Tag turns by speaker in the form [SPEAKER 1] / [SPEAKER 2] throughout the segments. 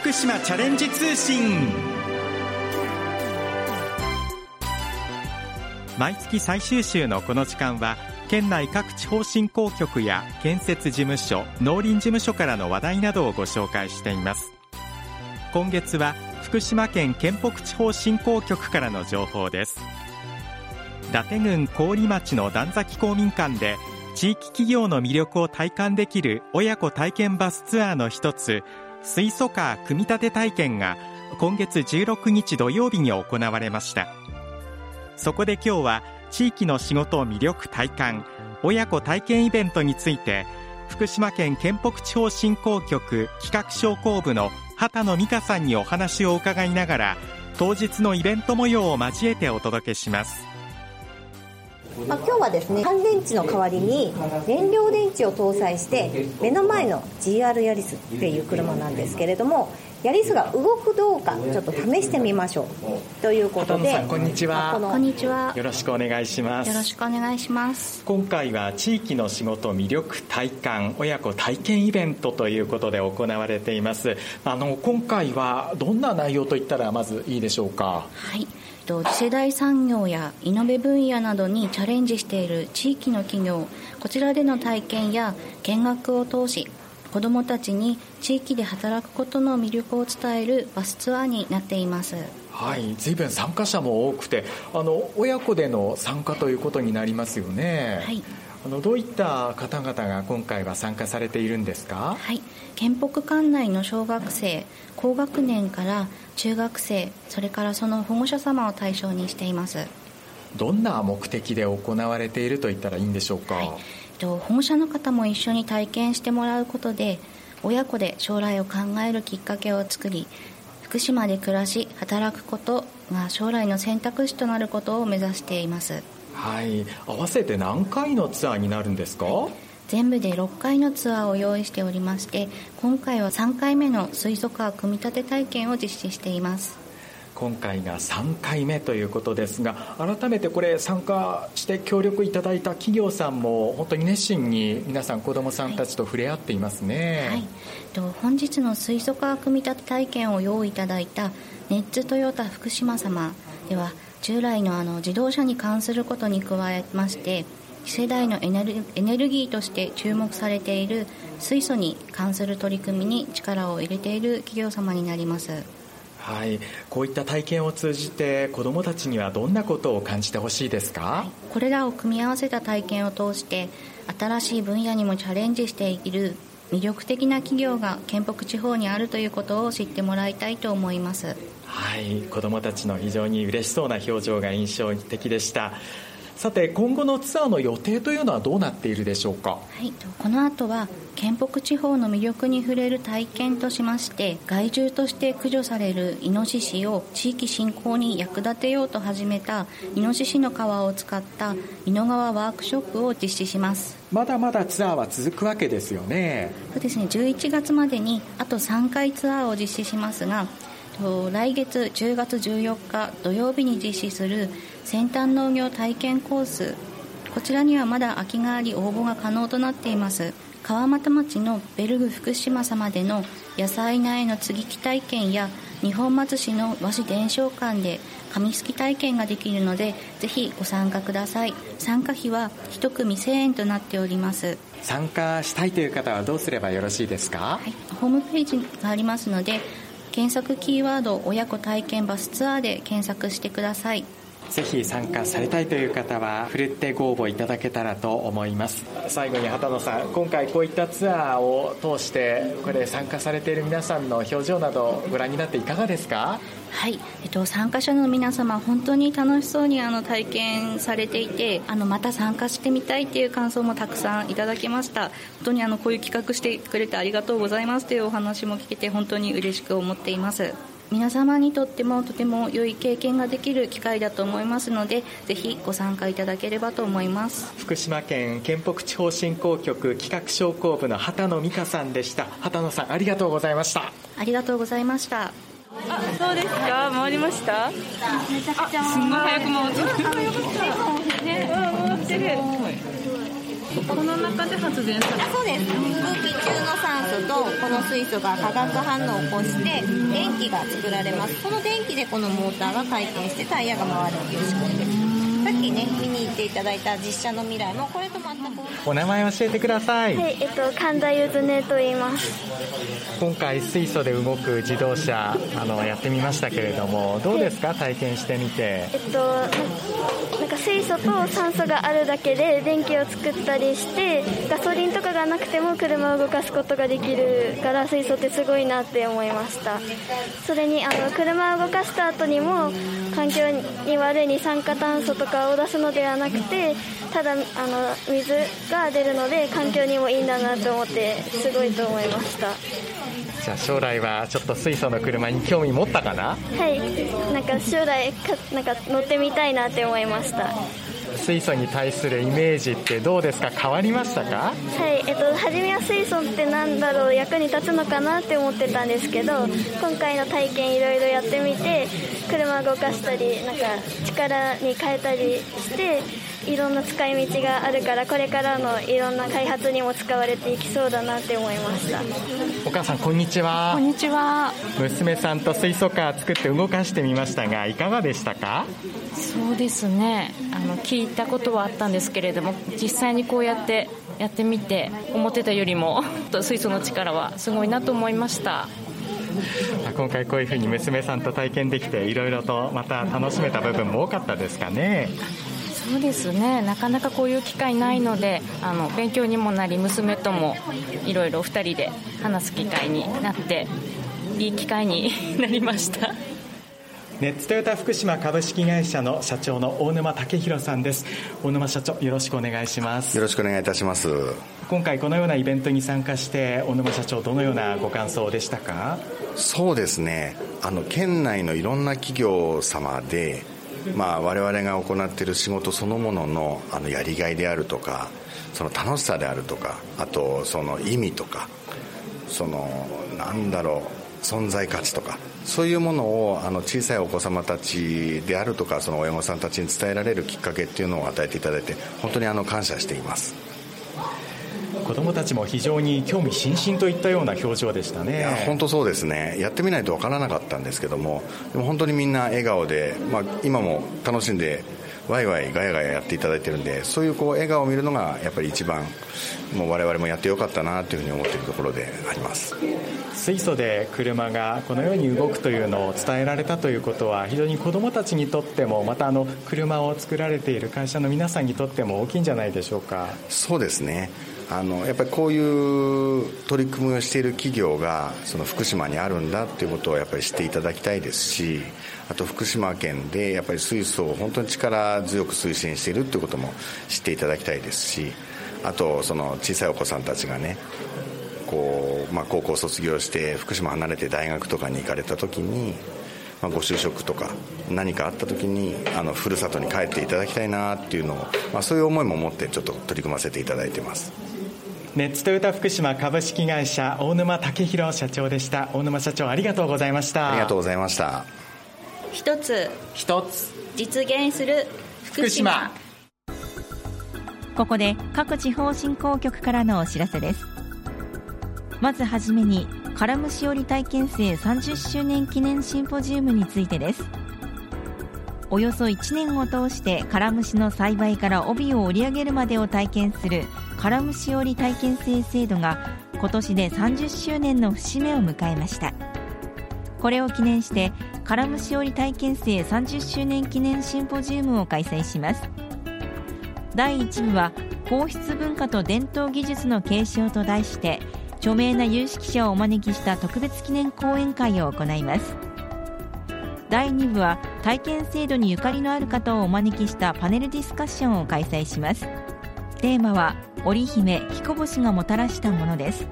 [SPEAKER 1] 福島チャレンジ通信。毎月最終週のこの時間は県内各地方振興局や建設事務所農林事務所からの話題などをご紹介しています。今月は福島県県北地方振興局からの情報です。伊達郡郡町の段崎公民館で地域企業の魅力を体感できる親子体験バスツアーの一つ水素カー組み立て体験が今月16日土曜日に行われました。そこで今日は地域の仕事を魅力体感親子体験イベントについて福島県県北地方振興局企画商工部の畑野美香さんにお話を伺いながら当日のイベント模様を交えてお届けします。
[SPEAKER 2] まあ、今日はですね乾電池の代わりに燃料電池を搭載して目の前の GR ヤリスっていう車なんですけれどもヤリスが動くどうかちょっと試してみましょう。ということで
[SPEAKER 1] こんにちは。
[SPEAKER 3] こんにちは。
[SPEAKER 1] よろしくお願いします。
[SPEAKER 3] よろしくお願いします。
[SPEAKER 1] 今回は地域の仕事魅力体感親子体験イベントということで行われています。あの今回はどんな内容といったらまずいいでしょうか？
[SPEAKER 3] はい。次世代産業やイノベ分野などにチャレンジしている地域の企業こちらでの体験や見学を通し子どもたちに地域で働くことの魅力を伝えるバスツアーになっています。
[SPEAKER 1] はい随分参加者も多くてあの親子での参加ということになりますよね。
[SPEAKER 3] はい。
[SPEAKER 1] あのどういった方々が今回は参加されているんですか？
[SPEAKER 3] はい。県北管内の小学生高学年から中学生それからその保護者様を対象にしています。
[SPEAKER 1] どんな目的で行われていると言ったらいいんでしょうか、
[SPEAKER 3] はい保護者の方も一緒に体験してもらうことで親子で将来を考えるきっかけを作り福島で暮らし働くことが将来の選択肢となることを目指しています。
[SPEAKER 1] はい。合わせて何回のツアーになるんですか、はい。
[SPEAKER 3] 全部で6回のツアーを用意しておりまして今回は3回目の水素カー組み立て体験を実施しています
[SPEAKER 1] 今回が3回目ということですが改めてこれ参加して協力いただいた企業さんも本当に熱心に皆さん子どもさんたちと触れ合っていますね、
[SPEAKER 3] はい、と本日の水素化組み立て体験を用意いただいたネッツトヨタ福島様では従来のあの自動車に関することに加えまして次世代のエネルエネルギーとして注目されている水素に関する取り組みに力を入れている企業様になります。
[SPEAKER 1] はい、こういった体験を通じて子どもたちにはどんなことを感じてほしいですか、はい、
[SPEAKER 3] これらを組み合わせた体験を通して新しい分野にもチャレンジしている魅力的な企業が県北地方にあるということを知ってもらいたいと思います。
[SPEAKER 1] はい。子どもたちの非常に嬉しそうな表情が印象的でしたさて今後のツアーの予定というのはどうなっているでしょうか、は
[SPEAKER 3] い、この後は県北地方の魅力に触れる体験としまして害獣として駆除されるイノシシを地域振興に役立てようと始めたイノシシの皮を使った井野川ワークショップを実施します。
[SPEAKER 1] まだまだツアーは続くわけですよね。
[SPEAKER 3] そうですね11月までにあと3回ツアーを実施しますが来月10月14日土曜日に実施する先端農業体験コース。こちらにはまだ空きがあり応募が可能となっています。川俣町のベルグ福島様での野菜苗の接ぎ木体験や二本松市の和紙伝承館で紙すき体験ができるのでぜひご参加ください。参加費は1組1000円となっております。
[SPEAKER 1] 参加したいという方はどうすればよろしいですか、
[SPEAKER 3] はい、ホームページがありますので検索キーワード親子体験バスツアーで検索してください
[SPEAKER 1] ぜひ参加されたいという方はふるってご応募いただけたらと思います。最後に畑野さん今回こういったツアーを通してこれ参加されている皆さんの表情などご覧になっていかがですか？
[SPEAKER 3] はい、えっと、参加者の皆様本当に楽しそうにあの体験されていてあのまた参加してみたいっていう感想もたくさんいただきました。本当にあのこういう企画してくれてありがとうございますというお話も聞けて本当に嬉しく思っています。皆様にとってもとても良い経験ができる機会だと思いますのでぜひご参加いただければと思います。
[SPEAKER 1] 福島県県北地方振興局企画商工部の畑野美香さんでした。畑野さんありがとうございました。
[SPEAKER 3] ありがとうございました。あ
[SPEAKER 4] そうですか。回りました？
[SPEAKER 3] めちゃくちゃ
[SPEAKER 4] すごい早く回ってるね回ってるこの中で発電され
[SPEAKER 2] あそうです。空気中の酸素とこの水素が化学反応を起こして電気が作られます。この電気でこのモーターが回転してタイヤが回るっていう仕組みです。さっきね見に行っていただいた実写の未来もこれと全く
[SPEAKER 1] お名前教えてください、
[SPEAKER 5] はい、えっと、神田ゆずねと言います。
[SPEAKER 1] 今回水素で動く自動車あのやってみましたけれどもどうですか？体験してみて。
[SPEAKER 5] えっと、か水素と酸素があるだけで電気を作ったりして、ガソリンとかがなくても車を動かすことができるから水素ってすごいなって思いました。それに、あの、車を動かした後にも環境に悪い二酸化炭素とかを出すのではなくて、ただ、あの、水が出るので環境にもいいんだなと思って、すごいと思いました。
[SPEAKER 1] じゃあ将来はちょっと水素の車に興味持ったかな？
[SPEAKER 5] はい、なんか将来かなんか乗ってみたいなって思いました。は
[SPEAKER 1] 水素に対するイメージってどうですか？変わりましたか？
[SPEAKER 5] い、えっと初めは水素ってなんだろう役に立つのかなって思ってたんですけど、今回の体験いろいろやってみて、車動かしたりなんか力に変えたりして。いろんな使い道があるからこれからのいろんな開発にも使われていきそうだなって思いました。
[SPEAKER 1] お母さんこんにちは。
[SPEAKER 4] こんにちは。
[SPEAKER 1] 娘さんと水素カー作って動かしてみましたがいかがでしたか？
[SPEAKER 4] そうですね。あの聞いたことはあったんですけれども実際にこうやってやってみて思ってたよりも 水素の力はすごいなと思いました。
[SPEAKER 1] 今回こういうふうに娘さんと体験できていろいろとまた楽しめた部分も多かったですかね
[SPEAKER 4] そうですね。なかなかこういう機会ないのであの勉強にもなり娘ともいろいろ2人で話す機会になっていい機会に なりました。
[SPEAKER 1] ネッツトヨタ福島株式会社の社長の大沼武弘さんです。大沼社長よろしくお願いします。
[SPEAKER 6] よろしくお願いいたします。
[SPEAKER 1] 今回このようなイベントに参加して大沼社長どのようなご感想でしたか？
[SPEAKER 6] そうですね。あの県内のいろんな企業様でまあ、我々が行っている仕事そのもののあのやりがいであるとかその楽しさであるとかあとその意味とかそのなんだろう存在価値とかそういうものをあの小さいお子様たちであるとかその親御さんたちに伝えられるきっかけっていうのを与えていただいて本当にあの感謝しています。
[SPEAKER 1] 子供たちも非常に興味津々といったような表情でしたね。
[SPEAKER 6] いや本当そうですね。やってみないと分からなかったんですけどもでも本当にみんな笑顔で、まあ、今も楽しんでワイワイガヤガヤやっていただいてるんでそういうこう笑顔を見るのがやっぱり一番もう我々もやってよかったなというふうに思っているところであります。
[SPEAKER 1] 水素で車がこのように動くというのを伝えられたということは非常に子どもたちにとってもまたあの車を作られている会社の皆さんにとっても大きいんじゃないでしょうか。
[SPEAKER 6] そうですねあのやっぱりこういう取り組みをしている企業がその福島にあるんだということをやっぱり知っていただきたいですしあと福島県でやっぱり水素を本当に力強く推進しているということも知っていただきたいですしあとその小さいお子さんたちがねこう、まあ、高校卒業して福島離れて大学とかに行かれた時に、ま、ご就職とか何かあった時にあのふるさとに帰っていただきたいなっていうのを、まあ、そういう思いも持ってちょっと取り組ませていただいてます。
[SPEAKER 1] ネッツトヨタ福島株式会社大沼武弘社長でした。大沼社長ありがとうございました。
[SPEAKER 6] ありがとうございました。
[SPEAKER 3] 一つ。
[SPEAKER 1] 一つ。
[SPEAKER 3] 実現する福島。
[SPEAKER 7] ここで各地方振興局からのお知らせです。まずはじめにカラムシ織体験生30周年記念シンポジウムについてですおよそ1年を通してカラムシの栽培から帯を織り上げるまでを体験するカラムシ織体験生制度が今年で30周年の節目を迎えました。これを記念してカラムシ織体験生30周年記念シンポジウムを開催します。第1部は皇室文化と伝統技術の継承と題して著名な有識者をお招きした特別記念講演会を行います。第2部は体験制度にゆかりのある方をお招きしたパネルディスカッションを開催します。テーマは織姫彦星がもたらしたものです。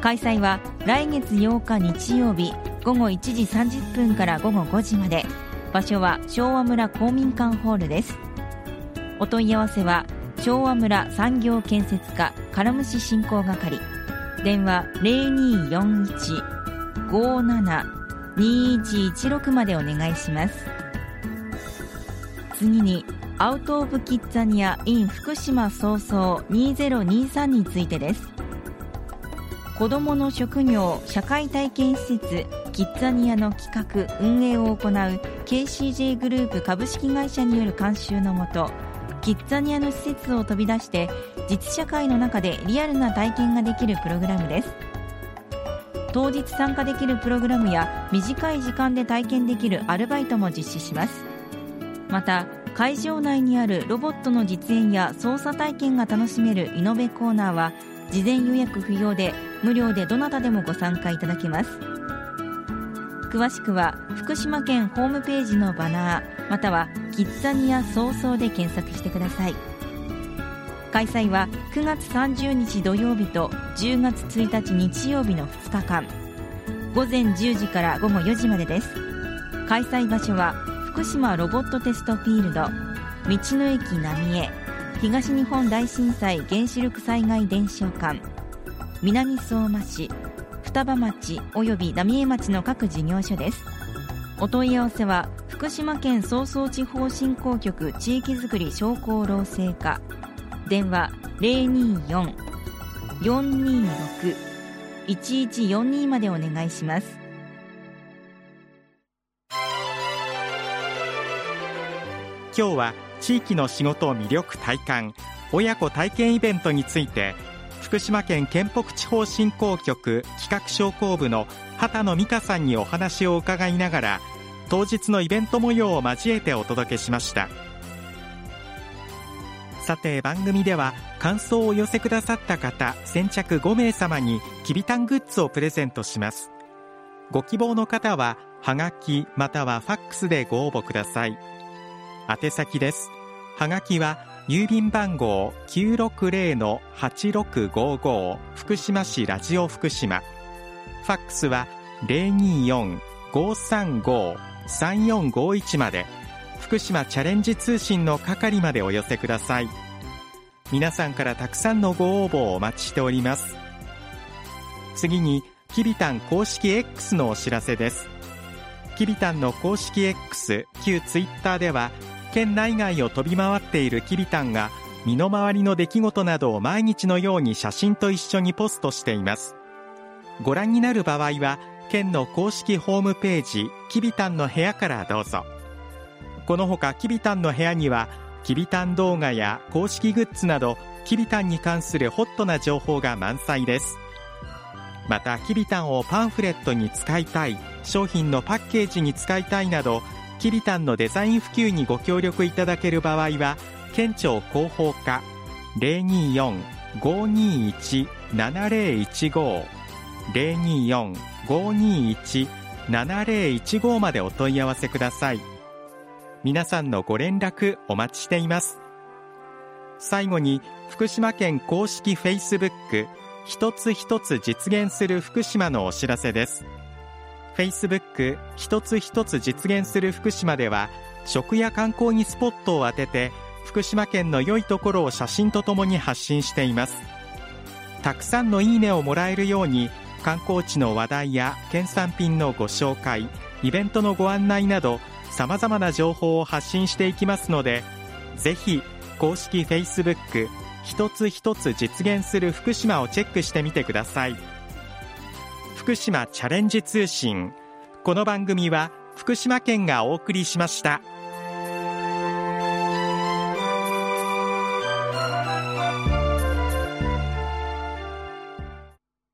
[SPEAKER 7] 開催は来月8日日曜日午後1時30分から午後5時まで。場所は昭和村公民館ホールです。お問い合わせは昭和村産業建設課からむし振興係。電話024157 2116までお願いします。次にアウト・オブ・キッザニア in 福島早々2023についてです。子どもの職業社会体験施設キッザニアの企画運営を行う KCJ グループ株式会社による監修のもとキッザニアの施設を飛び出して実社会の中でリアルな体験ができるプログラムです。当日参加できるプログラムや短い時間で体験できるアルバイトも実施します。また会場内にあるロボットの実演や操作体験が楽しめるイノベコーナーは事前予約不要で無料でどなたでもご参加いただけます。詳しくは福島県ホームページのバナーまたはキッザニア早々で検索してください。開催は9月30日土曜日と10月1日日曜日の2日間。午前10時から午後4時までです。開催場所は福島ロボットテストフィールド道の駅浪江東日本大震災原子力災害伝承館南相馬市双葉町及び浪江町の各事業所です。お問い合わせは福島県総総地方振興局地域づくり商工労政課電話024-426-1142までお願いします。
[SPEAKER 1] 今日は地域の仕事を魅力体感親子体験イベントについて福島県県北地方振興局企画商工部の畑野美香さんにお話を伺いながら当日のイベント模様を交えてお届けしました。さて番組では感想を寄せくださった方先着5名様にきびたんグッズをプレゼントします。ご希望の方ははがきまたはファックスでご応募ください。宛先です。はがきは郵便番号960-8655福島市ラジオ福島。ファックスは024-535-3451まで。福島チャレンジ通信の係までお寄せください。皆さんからたくさんのご応募をお待ちしております。次にきびたん公式 X のお知らせです。きびたんの公式 X 旧ツイッターでは県内外を飛び回っているきびたんが身の回りの出来事などを毎日のように写真と一緒にポストしています。ご覧になる場合は県の公式ホームページきびたんの部屋からどうぞ。このほかきびたんの部屋にはきびたん動画や公式グッズなどきびたんに関するホットな情報が満載です。またきびたんをパンフレットに使いたい商品のパッケージに使いたいなどきびたんのデザイン普及にご協力いただける場合は県庁広報課024-521-7015 024-521-7015までお問い合わせください。皆さんのご連絡お待ちしています。最後に福島県公式 Facebook 一つ一つ実現する福島のお知らせです。Facebook 一つ一つ実現する福島では食や観光にスポットを当てて福島県の良いところを写真とともに発信しています。たくさんのいいねをもらえるように観光地の話題や県産品のご紹介イベントのご案内などさまざまな情報を発信していきますのでぜひ公式 Facebook 一つ一つ実現する福島をチェックしてみてください福島チャレンジ通信この番組は福島県がお送りしました。